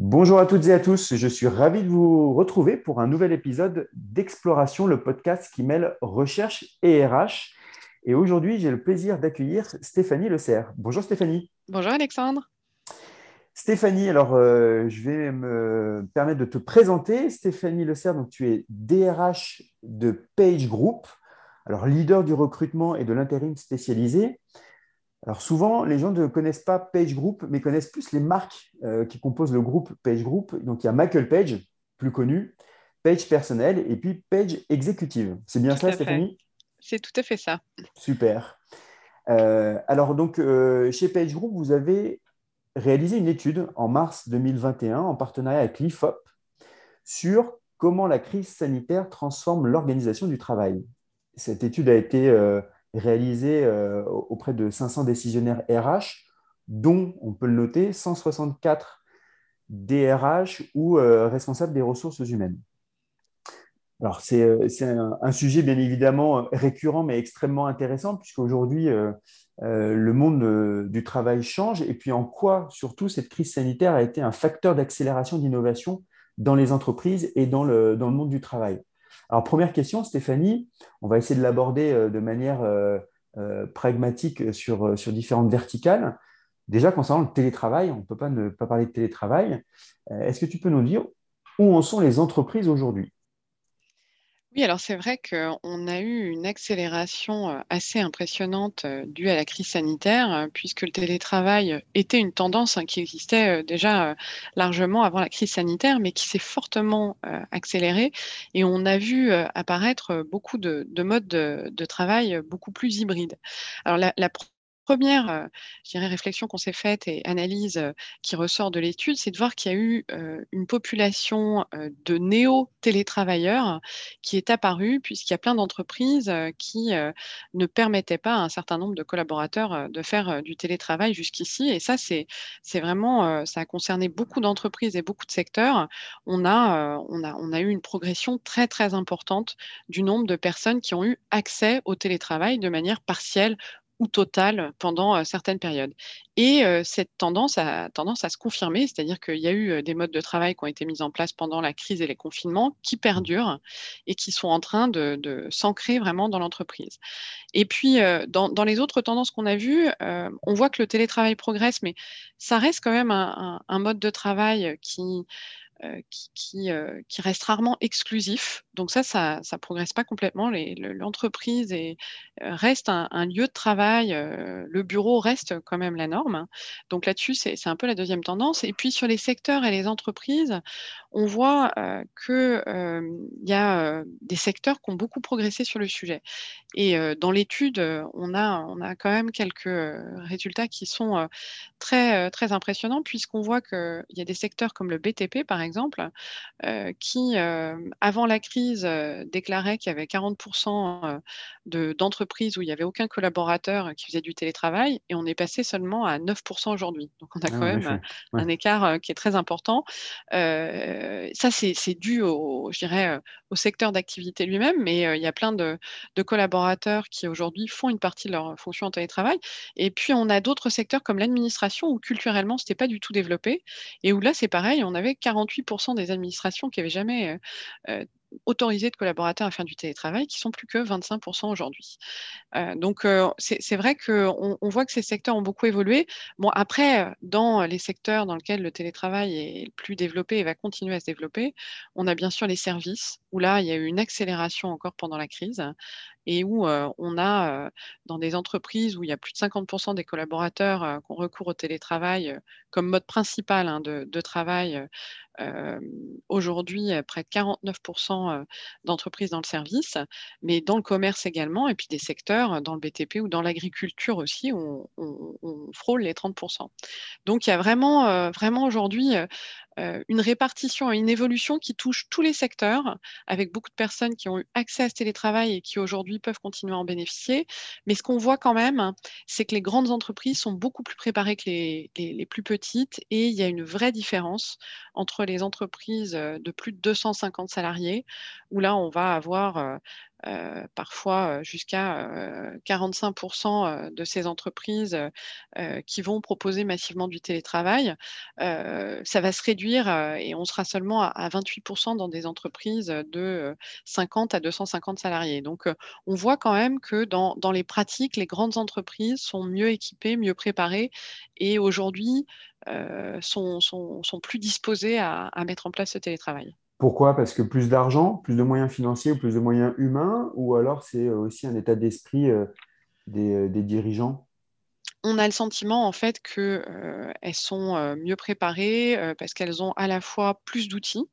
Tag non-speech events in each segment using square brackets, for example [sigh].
Bonjour à toutes et à tous, je suis ravi de vous retrouver pour un nouvel épisode d'Exploration, le podcast qui mêle recherche et RH. Et aujourd'hui, j'ai le plaisir d'accueillir Stéphanie Le Serre. Bonjour Stéphanie. Bonjour Alexandre. Stéphanie, alors euh, je vais me permettre de te présenter. Stéphanie Le Serre, donc tu es DRH de Page Group, alors leader du recrutement et de l'intérim spécialisé. Alors souvent, les gens ne connaissent pas Page Group, mais connaissent plus les marques euh, qui composent le groupe Page Group. Donc il y a Michael Page, plus connu, Page personnel et puis Page exécutive. C'est bien ça, Stéphanie? C'est tout à fait ça. Super. Euh, alors donc euh, chez Page Group, vous avez réalisé une étude en mars 2021 en partenariat avec l'IFOP sur comment la crise sanitaire transforme l'organisation du travail. Cette étude a été réalisé euh, auprès de 500 décisionnaires RH, dont, on peut le noter, 164 DRH ou euh, responsables des ressources humaines. Alors, c'est euh, un, sujet bien évidemment récurrent, mais extrêmement intéressant, puisqu'aujourd'hui, le monde du travail change. Et puis, en quoi, surtout, cette crise sanitaire a été un facteur d'accélération d'innovation dans les entreprises et dans le, dans le monde du travail? Alors, première question, Stéphanie, on va essayer de l'aborder euh, de manière euh, euh, pragmatique sur, sur différentes verticales. Déjà, concernant le télétravail, on ne peut pas ne pas parler de télétravail. Est-ce que tu peux nous dire où en sont les entreprises aujourd'hui? Oui, alors c'est vrai qu'on a eu une accélération assez impressionnante due à la crise sanitaire, puisque le télétravail était une tendance hein, qui existait déjà largement avant la crise sanitaire, mais qui s'est fortement accélérée. Et on a vu apparaître beaucoup de, modes de, travail beaucoup plus hybrides. Alors la, la première euh, réflexion qu'on s'est faite et analyse euh, qui ressort de l'étude, c'est de voir qu'il y a eu euh, une population de néo-télétravailleurs qui est apparue, puisqu'il y a plein d'entreprises qui ne permettaient pas à un certain nombre de collaborateurs de faire du télétravail jusqu'ici. Et ça, c'est vraiment, ça a concerné beaucoup d'entreprises et beaucoup de secteurs. On a, on, a, on a eu une progression très, très importante du nombre de personnes qui ont eu accès au télétravail de manière partielle ou totale pendant certaines périodes. Et cette tendance a tendance à se confirmer, c'est-à-dire qu'il y a eu des modes de travail qui ont été mis en place pendant la crise et les confinements qui perdurent et qui sont en train de, s'ancrer vraiment dans l'entreprise. Et puis, dans, les autres tendances qu'on a vues, on voit que le télétravail progresse, mais ça reste quand même un mode de travail qui euh, qui, euh, qui, reste rarement exclusif. Donc ça, ça ne progresse pas complètement. L'entreprise euh, reste un, lieu de travail, le bureau reste quand même la norme. Donc là-dessus, c'est un peu la deuxième tendance. Et puis sur les secteurs et les entreprises, on voit qu'il y a des secteurs qui ont beaucoup progressé sur le sujet. Et dans l'étude, on a, on a quand même quelques résultats qui sont très, très impressionnants, puisqu'on voit qu'il y a des secteurs comme le BTP, par exemple, exemple, euh, qui, euh, avant la crise, euh, déclarait qu'il y avait 40% d'entreprises où il n'y avait aucun collaborateur qui faisait du télétravail, et on est passé seulement à 9% aujourd'hui. Donc on a ah quand même un écart qui est très important. ça, c'est dû au, je dirais, au secteur d'activité lui-même, mais il y a plein de, de collaborateurs qui aujourd'hui font une partie de leur fonction en télétravail. Et puis on a d'autres secteurs comme l'administration où culturellement, ce n'était pas du tout développé, et où là, c'est pareil, on avait 48% des administrations qui n'avaient jamais autorisé de collaborateurs à faire du télétravail, qui sont plus que 25% aujourd'hui. donc, c'est vrai qu'on on voit que ces secteurs ont beaucoup évolué. Bon, après, dans les secteurs dans lesquels le télétravail est le plus développé et va continuer à se développer, on a bien sûr les services, où là, il y a eu une accélération encore pendant la crise et où on a, dans des entreprises où il y a plus de 50% des collaborateurs qui ont recours au télétravail comme mode principal hein, de, travail, aujourd'hui, près de 49% d'entreprises dans le service, mais dans le commerce également, et puis des secteurs dans le BTP ou dans l'agriculture aussi, on, frôle les 30%. Donc il y a vraiment, vraiment aujourd'hui euh, une répartition et une évolution qui touche tous les secteurs, avec beaucoup de personnes qui ont eu accès à ce télétravail et qui aujourd'hui peuvent continuer à en bénéficier. Mais ce qu'on voit quand même, c'est que les grandes entreprises sont beaucoup plus préparées que les, plus petites et il y a une vraie différence entre les entreprises euh, de plus de 250 salariés, où là, on va avoir euh, parfois jusqu'à 45% de ces entreprises qui vont proposer massivement du télétravail. ça va se réduire et on sera seulement à 28% dans des entreprises de 50 à 250 salariés. Donc, on voit quand même que dans, les pratiques, les grandes entreprises sont mieux équipées, mieux préparées et aujourd'hui sont, plus disposées à mettre en place ce télétravail. Pourquoi? Parce que plus d'argent, plus de moyens financiers ou plus de moyens humains, ou alors c'est aussi un état d'esprit des, des, dirigeants? On a le sentiment en fait qu'elles euh, sont euh, mieux préparées euh, parce qu'elles ont à la fois plus d'outils.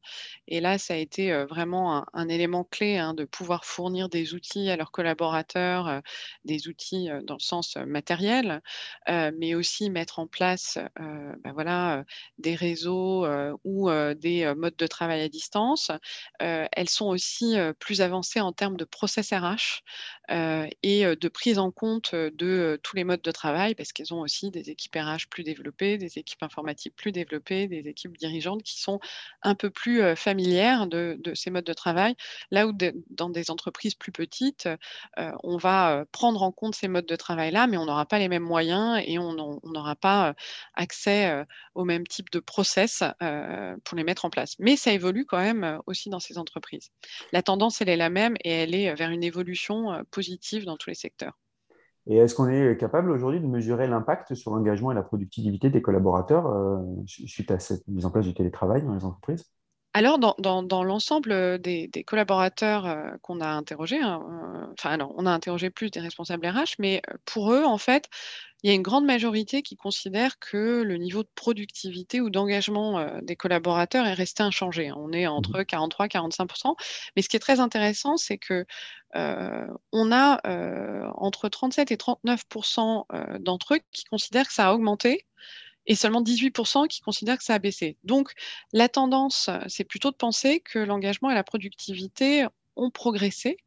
Et là, ça a été vraiment un, élément clé hein, de pouvoir fournir des outils à leurs collaborateurs, des outils dans le sens matériel, mais aussi mettre en place ben voilà, des réseaux ou des modes de travail à distance. elles sont aussi plus avancées en termes de process RH et de prise en compte de tous les modes de travail parce qu'elles ont aussi des équipes RH plus développées, des équipes informatiques plus développées, des équipes dirigeantes qui sont un peu plus familières de, ces modes de travail. Là où dans des entreprises plus petites, on va prendre en compte ces modes de travail-là, mais on n'aura pas les mêmes moyens et on n'aura pas accès au même type de process pour les mettre en place. Mais ça évolue quand même aussi dans ces entreprises. La tendance, elle est la même et elle est vers une évolution positive dans tous les secteurs. Et est-ce qu'on est capable aujourd'hui de mesurer l'impact sur l'engagement et la productivité des collaborateurs euh, suite à cette mise en place du télétravail dans les entreprises? Alors, dans, l'ensemble des, collaborateurs euh, qu'on a interrogés, hein, euh, enfin, alors, on a interrogé plus des responsables RH, mais pour eux, en fait, il y a une grande majorité qui considère que le niveau de productivité ou d'engagement des collaborateurs est resté inchangé. On est entre 43 mmh 45% Mais ce qui est très intéressant, c'est que on a entre 37 et 39% d'entre eux qui considèrent que ça a augmenté et seulement 18% qui considèrent que ça a baissé. Donc, la tendance, c'est plutôt de penser que l'engagement et la productivité ont progressé.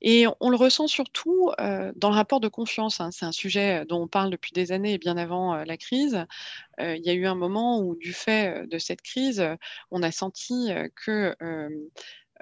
Et on le ressent surtout dans le rapport de confiance. Hein. C'est un sujet dont on parle depuis des années et bien avant la crise. il y a eu un moment où, du fait de cette crise, on a senti que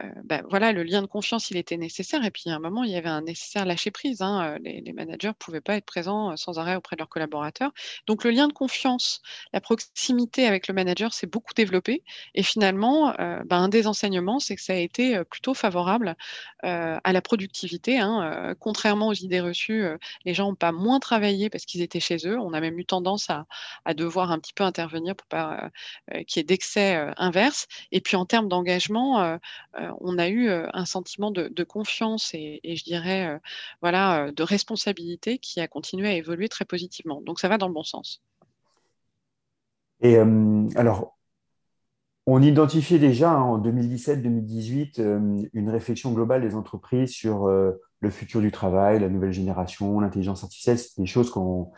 euh, bah, voilà, le lien de confiance, il était nécessaire. Et puis, à un moment, il y avait un nécessaire lâcher-prise. Hein. Euh, les, managers ne pouvaient pas être présents euh, sans arrêt auprès de leurs collaborateurs. Donc, le lien de confiance, la proximité avec le manager s'est beaucoup développé. Et finalement, bah, un des enseignements, c'est que ça a été plutôt favorable à la productivité. Hein. contrairement aux idées reçues, les gens n'ont pas moins travaillé parce qu'ils étaient chez eux. On a même eu tendance à, devoir un petit peu intervenir pour pas qu'il y ait d'excès inverse. Et puis, en termes d'engagement, on a eu euh, un sentiment de, confiance et, je dirais euh, voilà, de responsabilité qui a continué à évoluer très positivement. Donc ça va dans le bon sens. Et alors, on identifiait déjà hein, en 2017-2018 une réflexion globale des entreprises sur le futur du travail, la nouvelle génération, l'intelligence artificielle, c'est des choses qu'on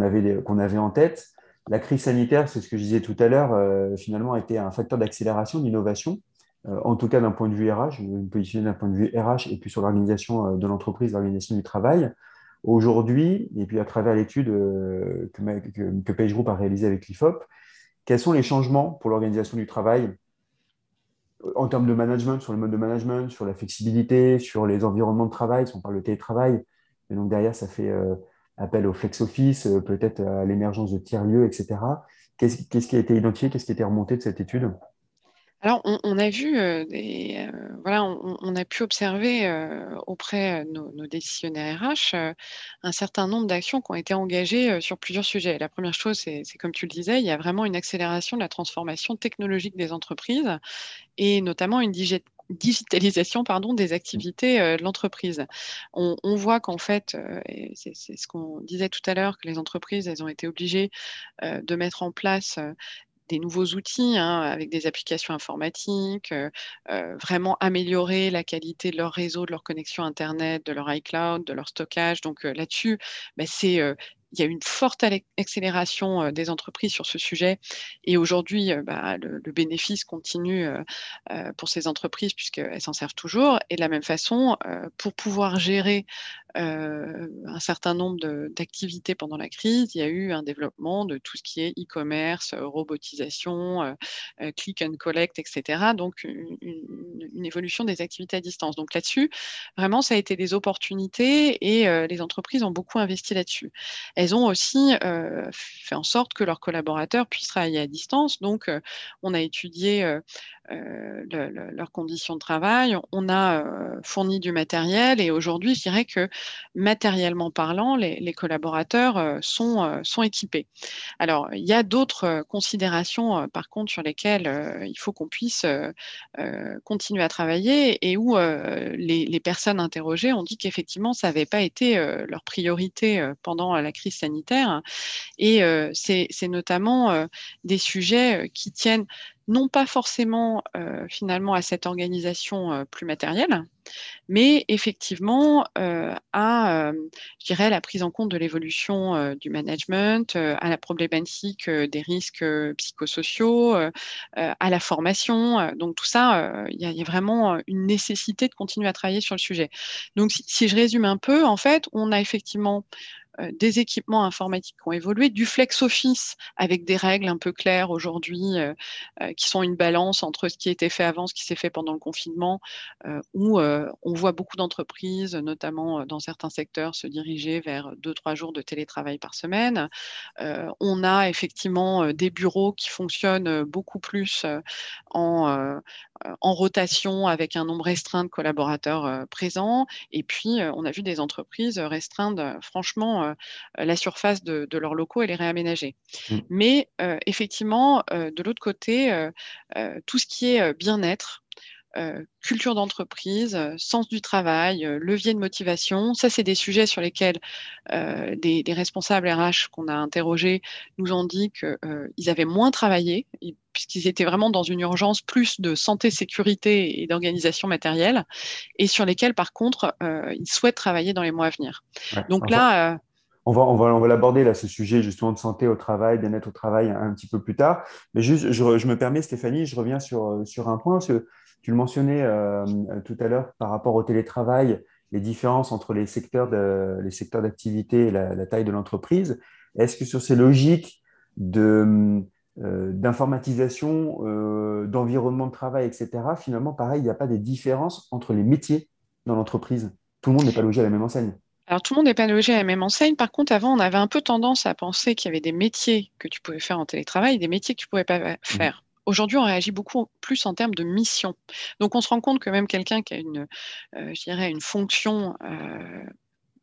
avait, avait en tête. La crise sanitaire, c'est ce que je disais tout à l'heure, finalement a été un facteur d'accélération, d'innovation. Euh, en tout cas d'un point de vue RH, je vais me positionner d'un point de vue RH et puis sur l'organisation euh, de l'entreprise, l'organisation du travail. Aujourd'hui, et puis à travers l'étude euh, que, que, Page Group a réalisée avec l'IFOP, quels sont les changements pour l'organisation du travail en termes de management, sur le mode de management, sur la flexibilité, sur les environnements de travail, si on parle de télétravail, et donc derrière, ça fait appel au flex office, peut-être à l'émergence de tiers-lieux, etc. Qu'est-ce qui a été identifié, qu'est-ce qui a été remonté de cette étude? Alors, on, a vu, des, voilà, on, a pu observer auprès de nos, décisionnaires RH un certain nombre d'actions qui ont été engagées sur plusieurs sujets. La première chose, c'est comme tu le disais, il y a vraiment une accélération de la transformation technologique des entreprises et notamment une digitalisation pardon, des activités de l'entreprise. On, voit qu'en fait, c'est ce qu'on disait tout à l'heure, que les entreprises, elles ont été obligées de mettre en place des nouveaux outils hein, avec des applications informatiques, euh, euh, vraiment améliorer la qualité de leur réseau, de leur connexion Internet, de leur iCloud, de leur stockage. Donc euh, là-dessus, bah, il y a une forte accélération des entreprises sur ce sujet et aujourd'hui, bah, le, bénéfice continue pour ces entreprises puisqu'elles s'en servent toujours. Et de la même façon, pour pouvoir gérer un certain nombre d'activités pendant la crise. Il y a eu un développement de tout ce qui est e-commerce, robotisation, click and collect, etc. Donc, une, une, évolution des activités à distance. Donc là-dessus, vraiment, ça a été des opportunités et les entreprises ont beaucoup investi là-dessus. Elles ont aussi fait en sorte que leurs collaborateurs puissent travailler à distance. Donc, on a étudié euh, leurs conditions de travail. On a euh, fourni du matériel et aujourd'hui, je dirais que matériellement parlant, les, collaborateurs euh, sont, équipés. Alors, il y a d'autres considérations, par contre, sur lesquelles il faut qu'on puisse continuer à travailler et où les, personnes interrogées ont dit qu'effectivement, ça n'avait pas été leur priorité pendant la crise sanitaire. Et c'est notamment des sujets qui tiennent non pas forcément euh, finalement à cette organisation euh, plus matérielle, mais effectivement euh, à, je dirais, la prise en compte de l'évolution du management, à la problématique des risques psychosociaux, à la formation. donc tout ça, il y, a vraiment une nécessité de continuer à travailler sur le sujet. Donc si je résume un peu, en fait, on a effectivement des équipements informatiques qui ont évolué, du flex office avec des règles un peu claires aujourd'hui euh, euh, qui sont une balance entre ce qui était fait avant, ce qui s'est fait pendant le confinement, où on voit beaucoup d'entreprises, notamment dans certains secteurs, se diriger vers deux, trois jours de télétravail par semaine. on a effectivement des bureaux qui fonctionnent beaucoup plus en, en rotation avec un nombre restreint de collaborateurs présents. Et puis, on a vu des entreprises restreindre franchement la surface de, leurs locaux et les réaménager. Mmh. Mais effectivement, de l'autre côté, tout ce qui est bien-être, culture d'entreprise, sens du travail, levier de motivation. Ça, c'est des sujets sur lesquels des, responsables RH qu'on a interrogés nous ont dit qu'ils avaient moins travaillé, puisqu'ils étaient vraiment dans une urgence plus de santé, sécurité et d'organisation matérielle, et sur lesquels, par contre, ils souhaitent travailler dans les mois à venir. Donc là... On va, l'aborder, là, ce sujet justement de santé au travail, bien-être au travail un, petit peu plus tard. Mais juste, je, me permets, Stéphanie, je reviens sur, sur un point. que tu le mentionnais euh, tout à l'heure par rapport au télétravail, les différences entre les secteurs d'activité et la, taille de l'entreprise. Est-ce que sur ces logiques de, euh, d'informatisation, euh, d'environnement de travail, etc., finalement, pareil, il n'y a pas des différences entre les métiers dans l'entreprise? Tout le monde n'est pas logé à la même enseigne. Alors, tout le monde n'est pas logé à la même enseigne. Par contre, avant, on avait un peu tendance à penser qu'il y avait des métiers que tu pouvais faire en télétravail et des métiers que tu ne pouvais pas mmh. faire. Aujourd'hui, on réagit beaucoup plus en termes de mission. Donc, on se rend compte que même quelqu'un qui a une, euh, je dirais, une fonction euh,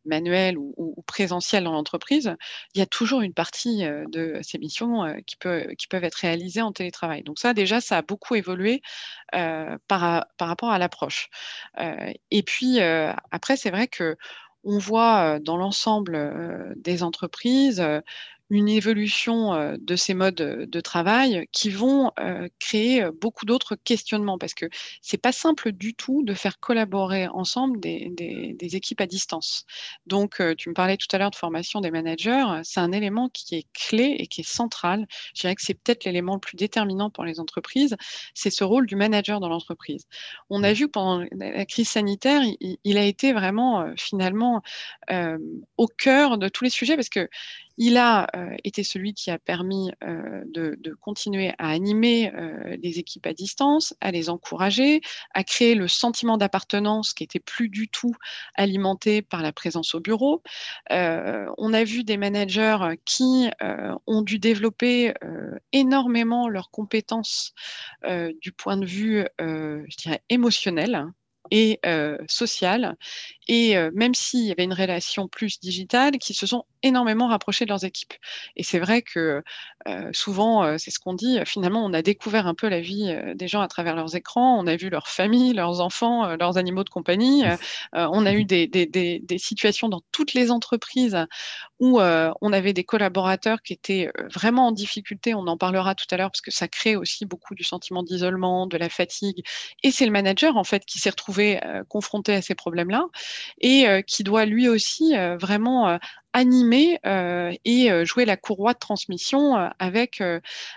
manuelle ou, présentielle dans l'entreprise, il y a toujours une partie euh, de ces missions qui, peut, qui, peuvent être réalisées en télétravail. Donc ça, déjà, ça a beaucoup évolué par, par, rapport à l'approche. et puis, après, c'est vrai que on voit dans l'ensemble des entreprises une évolution de ces modes de travail qui vont créer beaucoup d'autres questionnements parce que c'est pas simple du tout de faire collaborer ensemble des, équipes à distance. Donc, tu me parlais tout à l'heure de formation des managers, c'est un élément qui est clé et qui est central. Je dirais que c'est peut-être l'élément le plus déterminant pour les entreprises, c'est ce rôle du manager dans l'entreprise. On a mmh. vu pendant la crise sanitaire, il, a été vraiment finalement au cœur de tous les sujets parce que il a euh, été celui qui a permis euh, de, continuer à animer euh, les équipes à distance, à les encourager, à créer le sentiment d'appartenance qui était plus du tout alimenté par la présence au bureau. on a vu des managers qui ont dû développer énormément leurs compétences du point de vue, je dirais, émotionnel et sociale et euh, même s'il y avait une relation plus digitale, qui se sont énormément rapprochés de leurs équipes. Et c'est vrai que euh, souvent, euh, c'est ce qu'on dit, finalement, on a découvert un peu la vie des gens à travers leurs écrans, on a vu leur famille, leurs enfants, leurs animaux de compagnie, on a eu des, des, des, des, situations dans toutes les entreprises où on avait des collaborateurs qui étaient vraiment en difficulté, on en parlera tout à l'heure, parce que ça crée aussi beaucoup du sentiment d'isolement, de la fatigue, et c'est le manager, en fait, qui s'est retrouvé confronté à ces problèmes-là et euh, qui doit lui aussi euh, vraiment euh, animer et jouer la courroie de transmission avec,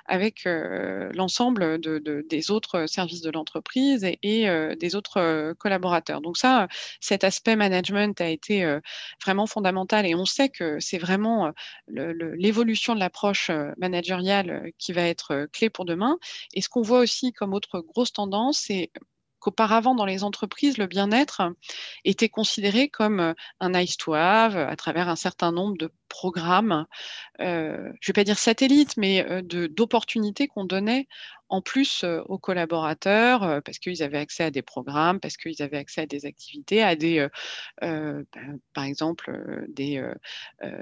avec l'ensemble de, des autres services de l'entreprise et, des autres collaborateurs. Donc ça, cet aspect management a été vraiment fondamental et on sait que c'est vraiment l'évolution de l'approche managériale qui va être clé pour demain. Et ce qu'on voit aussi comme autre grosse tendance, c'est qu'auparavant, dans les entreprises, le bien-être était considéré comme euh, un nice to have à travers un certain nombre de programmes, euh, je ne vais pas dire satellites, mais euh, d'opportunités qu'on donnait en plus aux collaborateurs parce qu'ils avaient accès à des programmes, parce qu'ils avaient accès à des activités, à des, ben, par exemple, des,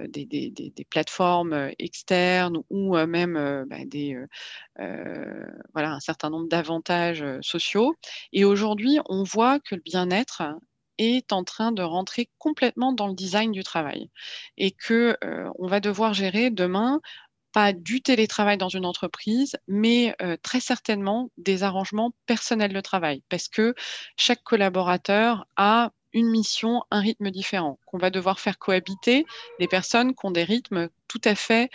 des, des, des, plateformes externes ou même ben, des, voilà, un certain nombre d'avantages sociaux. Et aujourd'hui, on voit que le bien-être est en train de rentrer complètement dans le design du travail et que on va devoir gérer demain pas du télétravail dans une entreprise, mais très certainement des arrangements personnels de travail, parce que chaque collaborateur a une mission, un rythme différent, qu'on va devoir faire cohabiter des personnes qui ont des rythmes tout à fait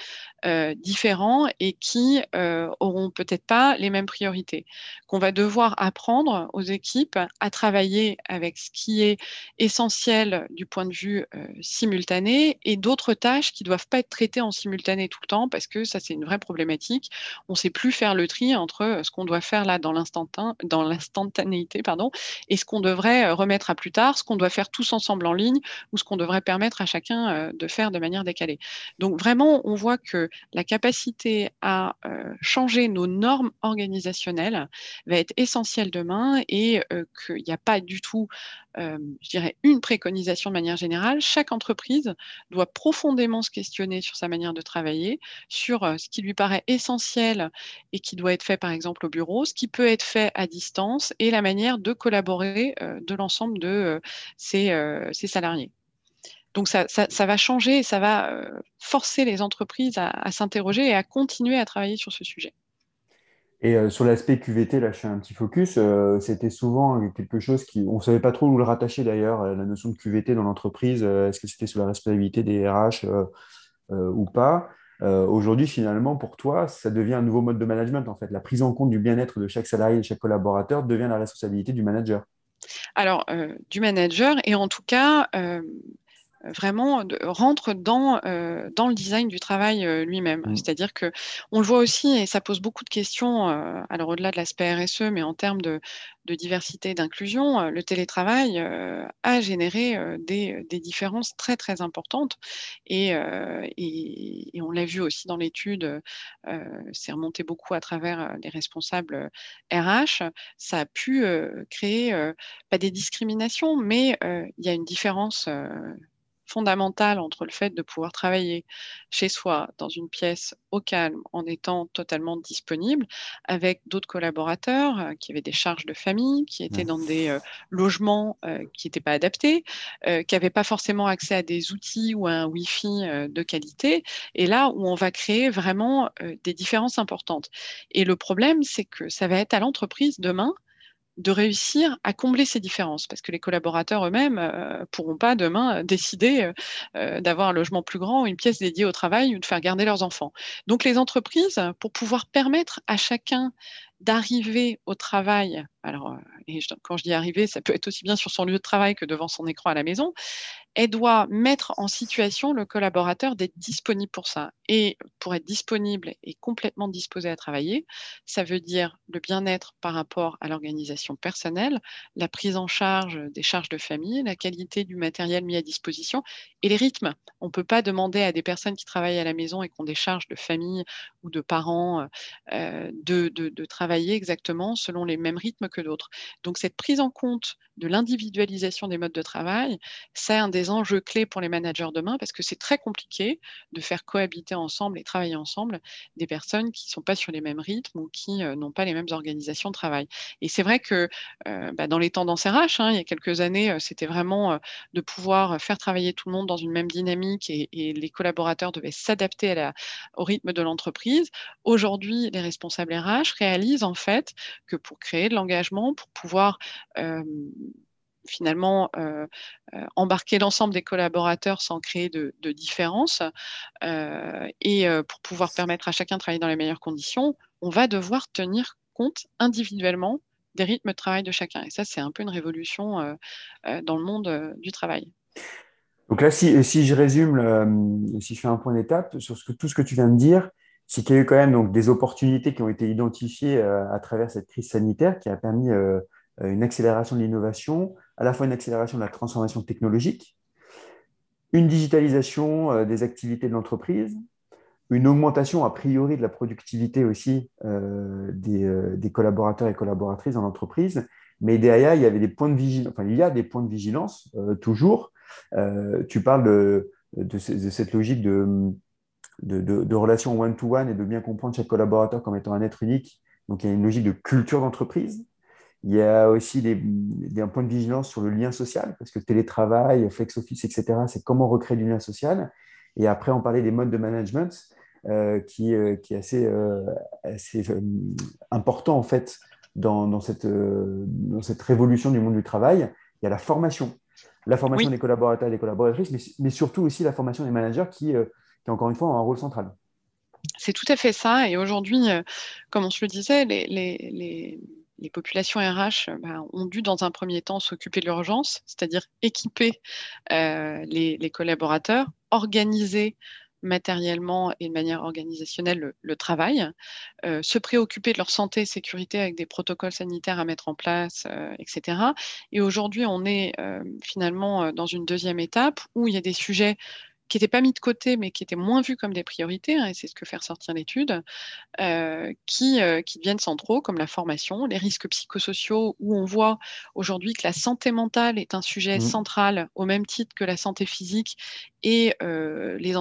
euh, différents et qui euh, auront peut-être pas les mêmes priorités. Qu'on va devoir apprendre aux équipes à travailler avec ce qui est essentiel du point de vue euh, simultané et d'autres tâches qui doivent pas être traitées en simultané tout le temps parce que ça c'est une vraie problématique. On ne sait plus faire le tri entre ce qu'on doit faire là dans l'instantanéité pardon et ce qu'on devrait remettre à plus tard, ce qu'on doit faire tous ensemble en ligne ou ce devrait permettre à chacun de faire de manière décalée. Donc vraiment, on voit que la capacité à euh, changer nos normes organisationnelles va être essentielle demain et euh, qu'il n'y a pas du tout, euh, je dirais, une préconisation de manière générale. Chaque entreprise doit profondément se questionner sur sa manière de travailler, sur ce qui lui paraît essentiel et qui doit être fait par exemple au bureau, ce qui peut être fait à distance et la manière de collaborer de l'ensemble de ses salariés. Donc ça, va changer et ça va euh, forcer les entreprises à, s'interroger et à continuer à travailler sur ce sujet. Et euh, sur l'aspect QVT, là je fais un petit focus, euh, c'était souvent quelque chose qui, on ne savait pas trop où le rattacher d'ailleurs, la notion de QVT dans l'entreprise, est-ce que c'était sous la responsabilité des RH ou pas? Aujourd'hui, finalement, pour toi, ça devient un nouveau mode de management en fait. La prise en compte du bien-être de chaque salarié, de chaque collaborateur devient la responsabilité du manager. Alors, du manager, et en tout cas, vraiment rentre dans, euh, dans le design du travail euh, lui-même. Mmh. C'est-à-dire que on le voit aussi, et ça pose beaucoup de questions, euh, alors au-delà de l'aspect RSE, mais en termes de, de diversité et d'inclusion, le télétravail a généré des, des, différences très très importantes. Et, et, et on l'a vu aussi dans l'étude, c'est remonté beaucoup à travers les responsables RH, ça a pu créer pas des discriminations, mais il y a une différence fondamentale entre le fait de pouvoir travailler chez soi, dans une pièce au calme, en étant totalement disponible, avec d'autres collaborateurs euh, qui avaient des charges de famille, qui étaient dans des euh, logements euh, qui n'étaient pas adaptés, qui n'avaient pas forcément accès à des outils ou à un Wi-Fi de qualité, et là où on va créer vraiment des différences importantes. Et le problème, c'est que ça va être à l'entreprise demain de réussir à combler ces différences, parce que les collaborateurs eux-mêmes ne euh, pourront pas demain euh, décider euh, d'avoir un logement plus grand, une pièce dédiée au travail ou de faire garder leurs enfants. Donc les entreprises, pour pouvoir permettre à chacun d'arriver au travail, alors quand je dis arriver, ça peut être aussi bien sur son lieu de travail que devant son écran à la maison, elle doit mettre en situation le collaborateur d'être disponible pour ça. Et pour être disponible et complètement disposé à travailler, ça veut dire le bien-être par rapport à l'organisation personnelle, la prise en charge des charges de famille, la qualité du matériel mis à disposition et les rythmes. On ne peut pas demander à des personnes qui travaillent à la maison et qui ont des charges de famille ou de parents de, de travailler exactement selon les mêmes rythmes que d'autres. Donc cette prise en compte de l'individualisation des modes de travail, c'est un des enjeux clés pour les managers demain parce que c'est très compliqué de faire cohabiter ensemble et travailler ensemble des personnes qui ne sont pas sur les mêmes rythmes ou qui n'ont pas les mêmes organisations de travail. Et c'est vrai que bah, dans les tendances RH, hein, il y a quelques années, c'était vraiment de pouvoir faire travailler tout le monde dans une même dynamique et, les collaborateurs devaient s'adapter au rythme de l'entreprise. Aujourd'hui, les responsables RH réalisent en fait que pour créer de l'engagement, pour pouvoir finalement embarquer l'ensemble des collaborateurs sans créer de, de différence et pour pouvoir permettre à chacun de travailler dans les meilleures conditions, on va devoir tenir compte individuellement des rythmes de travail de chacun. Et ça, c'est un peu une révolution dans le monde du travail. Donc là, si, je résume, si je fais un point d'étape sur tout ce que tu viens de dire, c'est qu'il y a eu quand même donc, des opportunités qui ont été identifiées à travers cette crise sanitaire qui a permis une accélération de l'innovation, à la fois une accélération de la transformation technologique, une digitalisation euh, des activités de l'entreprise, une augmentation a priori de la productivité aussi euh, euh, des, collaborateurs et collaboratrices dans l'entreprise. Mais derrière, il y avait des points de vigilance, enfin, il y a des points de vigilance toujours. tu parles de, cette logique de, de, relation one-to-one et de bien comprendre chaque collaborateur comme étant un être unique. Donc, il y a une logique de culture d'entreprise. Il y a aussi des, des, un point de vigilance sur le lien social, parce que télétravail, flex office, etc., c'est comment recréer du lien social. Et après, on parlait des modes de management, euh, qui, euh, qui, est assez, euh, assez important en fait dans, dans, cette, dans cette révolution du monde du travail. Il y a la formation, la formation des collaborateurs et des collaboratrices, mais, mais, surtout aussi la formation des managers qui, qui, encore une fois, ont un rôle central. C'est tout à fait ça. Et aujourd'hui, comme on se le disait, les, populations RH euh, bah, ont dû dans un premier temps s'occuper de l'urgence, c'est-à-dire équiper euh, les, collaborateurs, organiser matériellement et de manière organisationnelle le, travail, euh, se préoccuper de leur santé et sécurité avec des protocoles sanitaires à mettre en place, etc. Et aujourd'hui, on est finalement dans une deuxième étape où il y a des sujets qui n'étaient pas mis de côté, mais qui étaient moins vus comme des priorités, hein, et c'est ce que fait ressortir l'étude, euh, qui, euh, qui deviennent centraux, comme la formation, les risques psychosociaux, où on voit aujourd'hui que la santé mentale est un sujet mmh. central, au même titre que la santé physique, et euh, les,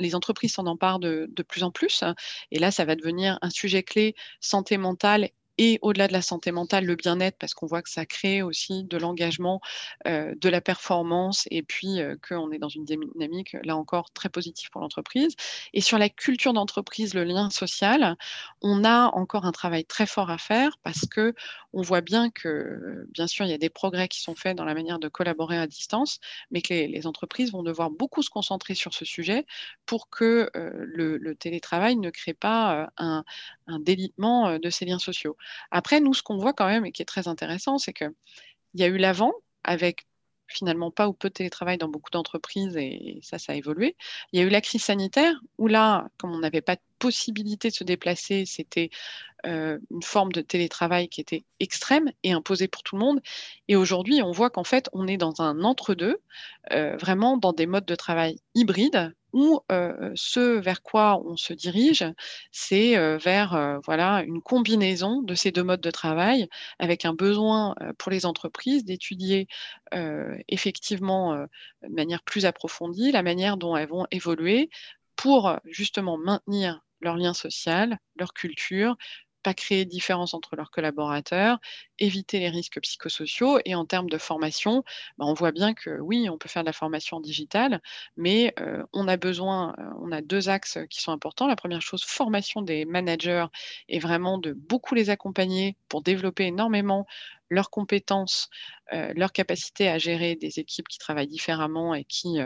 les entreprises s'en emparent de, de, plus en plus. Et là, ça va devenir un sujet clé, santé mentale et au-delà de la santé mentale, le bien-être, parce qu'on voit que ça crée aussi de l'engagement, euh, de la performance, et puis euh, qu'on est dans une dynamique, là encore, très positive pour l'entreprise. Et sur la culture d'entreprise, le lien social, on a encore un travail très fort à faire, parce que on voit bien que, bien sûr, il y a des progrès qui sont faits dans la manière de collaborer à distance, mais que les, entreprises vont devoir beaucoup se concentrer sur ce sujet pour que euh, le, télétravail ne crée pas un, un délitement de ces liens sociaux. Après, nous, ce qu'on voit quand même et qui est très intéressant, c'est qu'il y a eu l'avant avec finalement pas ou peu de télétravail dans beaucoup d'entreprises et ça, ça a évolué. Il y a eu la crise sanitaire où là, comme on n'avait pas possibilité de se déplacer, c'était euh, une forme de télétravail qui était extrême et imposée pour tout le monde. Et aujourd'hui, on voit qu'en fait, on est dans un entre-deux, euh, vraiment dans des modes de travail hybrides où euh, ce vers quoi on se dirige, c'est vers voilà, une combinaison de ces deux modes de travail avec un besoin pour les entreprises d'étudier effectivement de manière plus approfondie la manière dont elles vont évoluer pour justement maintenir leur lien social, leur culture, pas créer de différence entre leurs collaborateurs, éviter les risques psychosociaux. Et en termes de formation, bah, on voit bien que oui, on peut faire de la formation digitale, mais euh, on a besoin, euh, on a deux axes qui sont importants. La première chose, formation des managers et vraiment de beaucoup les accompagner pour développer énormément leurs compétences, euh, leur capacité à gérer des équipes qui travaillent différemment et qui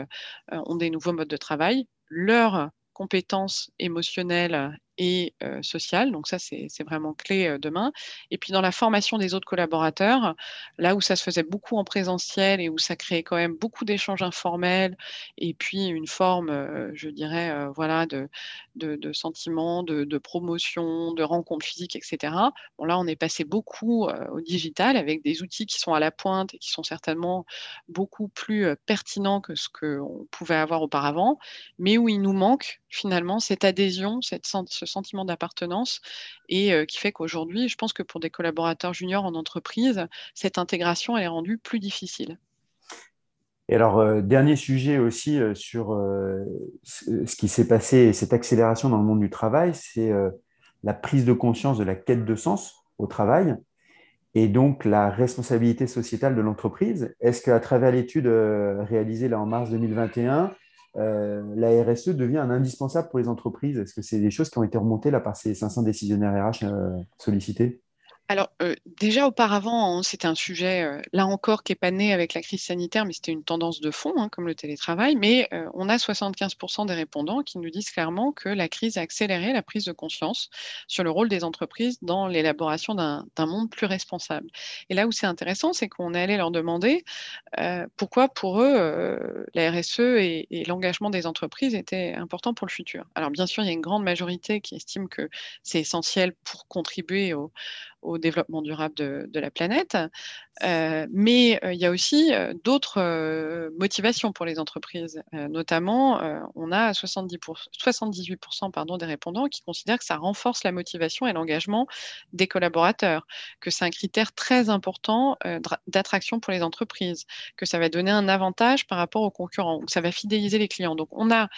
ont des nouveaux modes de travail, leur compétences émotionnelles et euh, sociales. Donc ça, c'est vraiment clé euh, demain. Et puis dans la formation des autres collaborateurs, là où ça se faisait beaucoup en présentiel et où ça créait quand même beaucoup d'échanges informels et puis une forme, euh, je dirais, voilà, de, de, de, de, promotion, de rencontres physiques, etc. Bon là, on est passé beaucoup au digital avec des outils qui sont à la pointe et qui sont certainement beaucoup plus pertinents que ce qu'on pouvait avoir auparavant, mais où il nous manque finalement cette adhésion, cette, ce sentiment d'appartenance et euh, qui fait qu'aujourd'hui, je pense que pour des collaborateurs juniors en entreprise, cette intégration est rendue plus difficile. Et alors, euh, dernier sujet aussi euh, sur ce qui s'est passé et cette accélération dans le monde du travail, c'est la prise de conscience de la quête de sens au travail et donc la responsabilité sociétale de l'entreprise. Est-ce qu'à travers l'étude réalisée là en mars 2021, euh, la RSE devient un indispensable pour les entreprises. Est-ce que c'est des choses qui ont été remontées là, par ces 500 décisionnaires RH euh, sollicités? Alors, euh, déjà auparavant, hein, c'était un sujet, euh, là encore, qui n'est pas né avec la crise sanitaire, mais c'était une tendance de fond, hein, comme le télétravail. Mais euh, on a 75% des répondants qui nous disent clairement que la crise a accéléré la prise de conscience sur le rôle des entreprises dans l'élaboration d'un monde plus responsable. Et là où c'est intéressant, c'est qu'on est allé leur demander pourquoi, pour eux, la RSE et, et l'engagement des entreprises étaient importants pour le futur. Alors, bien sûr, il y a une grande majorité qui estime que c'est essentiel pour contribuer au au développement durable de, la planète. Euh, mais euh, il y a aussi euh, d'autres motivations pour les entreprises. notamment, on a 70 78% pardon, des répondants qui considèrent que ça renforce la motivation et l'engagement des collaborateurs, que c'est un critère très important d'attraction pour les entreprises, que ça va donner un avantage par rapport aux concurrents, que ça va fidéliser les clients. Donc, on a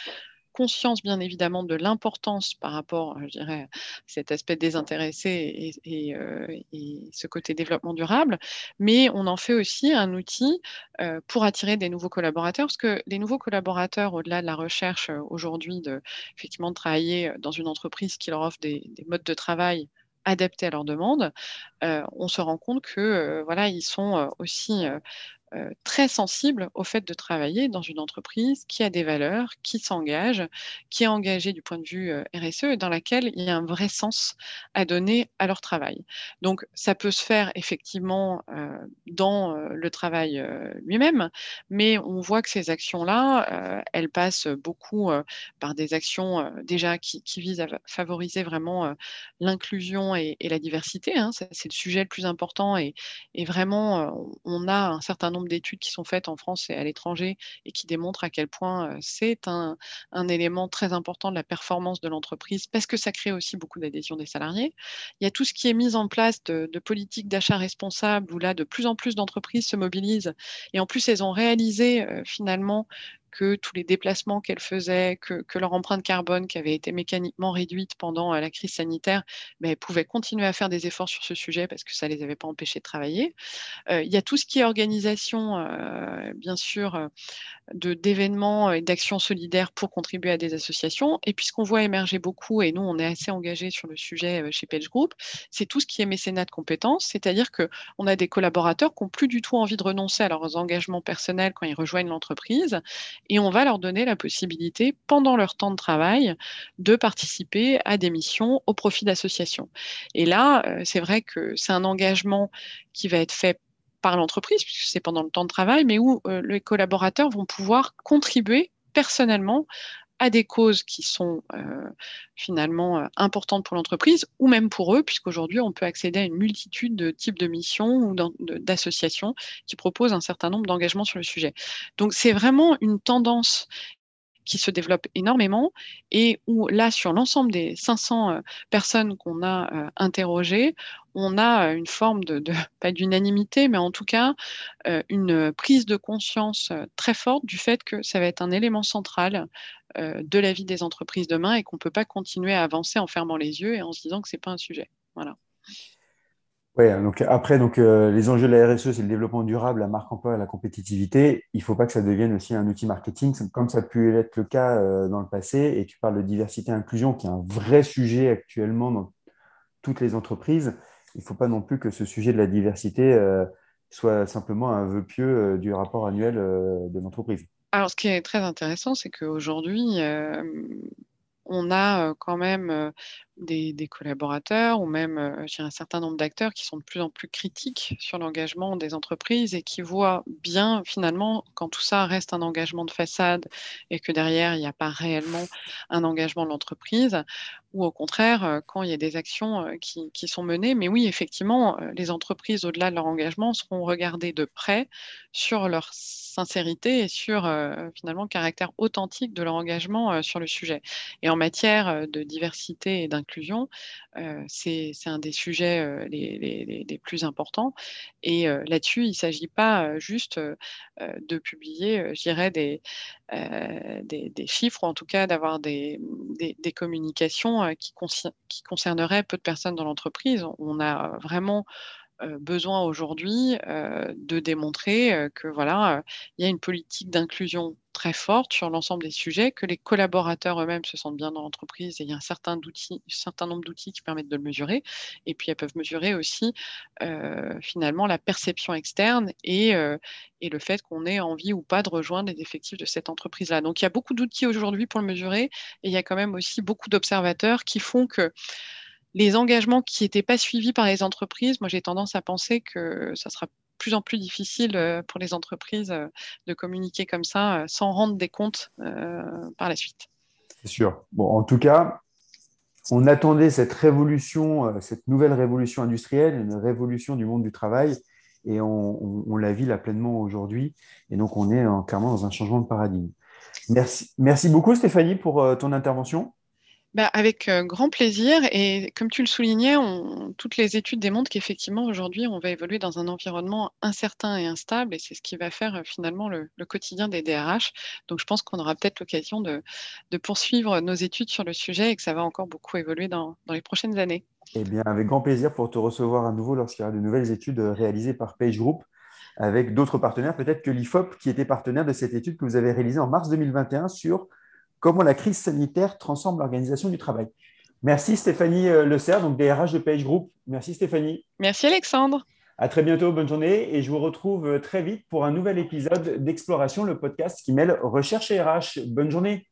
conscience bien évidemment de l'importance par rapport, je dirais, à cet aspect désintéressé euh, et, ce côté développement durable, mais on en fait aussi un outil euh, pour attirer des nouveaux collaborateurs, parce que les nouveaux collaborateurs, au-delà de la recherche euh, aujourd'hui de effectivement de travailler dans une entreprise qui leur offre des, modes de travail adaptés à leurs demandes, on se rend compte que voilà, ils sont aussi euh, très sensible au fait de travailler dans une entreprise qui a des valeurs, qui s'engage, qui est engagée du point de vue euh, RSE et dans laquelle il y a un vrai sens à donner à leur travail. Donc, ça peut se faire effectivement euh, dans le travail lui-même, mais on voit que ces actions-là, elles passent beaucoup par des actions déjà qui, visent à favoriser vraiment l'inclusion et, la diversité. Hein. C'est le sujet le plus important et, et vraiment, on a un certain nombre d'études qui sont faites en France et à l'étranger et qui démontrent à quel point c'est un, élément très important de la performance de l'entreprise parce que ça crée aussi beaucoup d'adhésion des salariés. Il y a tout ce qui est mis en place de, politiques d'achat responsable où là, de plus en plus d'entreprises se mobilisent et en plus, elles ont réalisé finalement que tous les déplacements qu'elles faisaient, que, leur empreinte carbone qui avait été mécaniquement réduite pendant la crise sanitaire, ben, elles pouvaient continuer à faire des efforts sur ce sujet parce que ça ne les avait pas empêchées de travailler. il y a tout ce qui est organisation, bien sûr, d'événements et d'actions solidaires pour contribuer à des associations. Et puis ce qu'on voit émerger beaucoup, et nous on est assez engagés sur le sujet chez Page Group, c'est tout ce qui est mécénat de compétences, c'est-à-dire qu'on a des collaborateurs qui n'ont plus du tout envie de renoncer à leurs engagements personnels quand ils rejoignent l'entreprise, et on va leur donner la possibilité, pendant leur temps de travail, de participer à des missions au profit d'associations. Et là, euh, c'est vrai que c'est un engagement qui va être fait par l'entreprise, puisque c'est pendant le temps de travail, mais où euh, les collaborateurs vont pouvoir contribuer personnellement à des causes qui sont euh, finalement euh, importantes pour l'entreprise ou même pour eux, puisqu'aujourd'hui, on peut accéder à une multitude de types de missions ou d'associations qui proposent un certain nombre d'engagements sur le sujet. Donc, c'est vraiment une tendance qui se développe énormément et où là, sur l'ensemble des 500 euh, personnes qu'on a interrogées, on a euh, une forme de, [laughs] pas d'unanimité, mais en tout cas une prise de conscience très forte du fait que ça va être un élément central de la vie des entreprises demain et qu'on ne peut pas continuer à avancer en fermant les yeux et en se disant que ce n'est pas un sujet. Voilà. Oui, donc après, donc, euh, les enjeux de la RSE, c'est le développement durable, la marque emploi et la compétitivité. Il ne faut pas que ça devienne aussi un outil marketing, comme ça a pu être le cas euh, dans le passé. Et tu parles de diversité et inclusion, qui est un vrai sujet actuellement dans toutes les entreprises. Il ne faut pas non plus que ce sujet de la diversité euh, soit simplement un vœu pieux du rapport annuel de l'entreprise. Alors, ce qui est très intéressant, c'est qu'aujourd'hui, on a quand même des, collaborateurs ou même un certain nombre d'acteurs qui sont de plus en plus critiques sur l'engagement des entreprises et qui voient bien finalement quand tout ça reste un engagement de façade et que derrière il n'y a pas réellement un engagement de l'entreprise ou au contraire quand il y a des actions qui, qui sont menées. Mais oui, effectivement, les entreprises au-delà de leur engagement seront regardées de près sur leur sincérité et sur finalement le caractère authentique de leur engagement sur le sujet. Et en matière de diversité et d'inclusion, euh, c'est un des sujets euh, les, plus importants. Et euh, là-dessus, il ne s'agit pas juste de publier, je des, chiffres, ou en tout cas d'avoir des, des, communications qui, qui concerneraient peu de personnes dans l'entreprise. On a vraiment besoin aujourd'hui de démontrer que voilà, il y a une politique d'inclusion très forte sur l'ensemble des sujets, que les collaborateurs eux-mêmes se sentent bien dans l'entreprise et il y a un certain, certain nombre d'outils qui permettent de le mesurer. Et puis elles peuvent mesurer aussi euh, finalement la perception externe et, euh, et le fait qu'on ait envie ou pas de rejoindre les effectifs de cette entreprise-là. Donc il y a beaucoup d'outils aujourd'hui pour le mesurer et il y a quand même aussi beaucoup d'observateurs qui font que les engagements qui n'étaient pas suivis par les entreprises, moi j'ai tendance à penser que ça sera plus en plus difficile euh, pour les entreprises euh, de communiquer comme ça euh, sans rendre des comptes par la suite. C'est sûr. En tout cas, on attendait cette révolution, cette nouvelle révolution industrielle, une révolution du monde du travail, et on, la vit là pleinement aujourd'hui. Et donc, on est clairement dans un changement de paradigme. Merci beaucoup, Stéphanie, pour ton intervention. Bah, avec grand plaisir. Et comme tu le soulignais, toutes les études démontrent qu'effectivement, aujourd'hui, on va évoluer dans un environnement incertain et instable. Et c'est ce qui va faire finalement le, quotidien des DRH. Donc, je pense qu'on aura peut-être l'occasion de, poursuivre nos études sur le sujet et que ça va encore beaucoup évoluer dans, les prochaines années. Eh bien, avec grand plaisir pour te recevoir à nouveau lorsqu'il y aura de nouvelles études réalisées par Page Group avec d'autres partenaires, peut-être que l'IFOP qui était partenaire de cette étude que vous avez réalisée en mars 2021 sur comment la crise sanitaire transforme l'organisation du travail. Merci Stéphanie euh, Le Serre, donc DRH de Page Group. Merci Stéphanie. Merci Alexandre. À très bientôt, bonne journée et je vous retrouve euh, très vite pour un nouvel épisode d'Exploration, le podcast qui mêle recherche et RH. Bonne journée.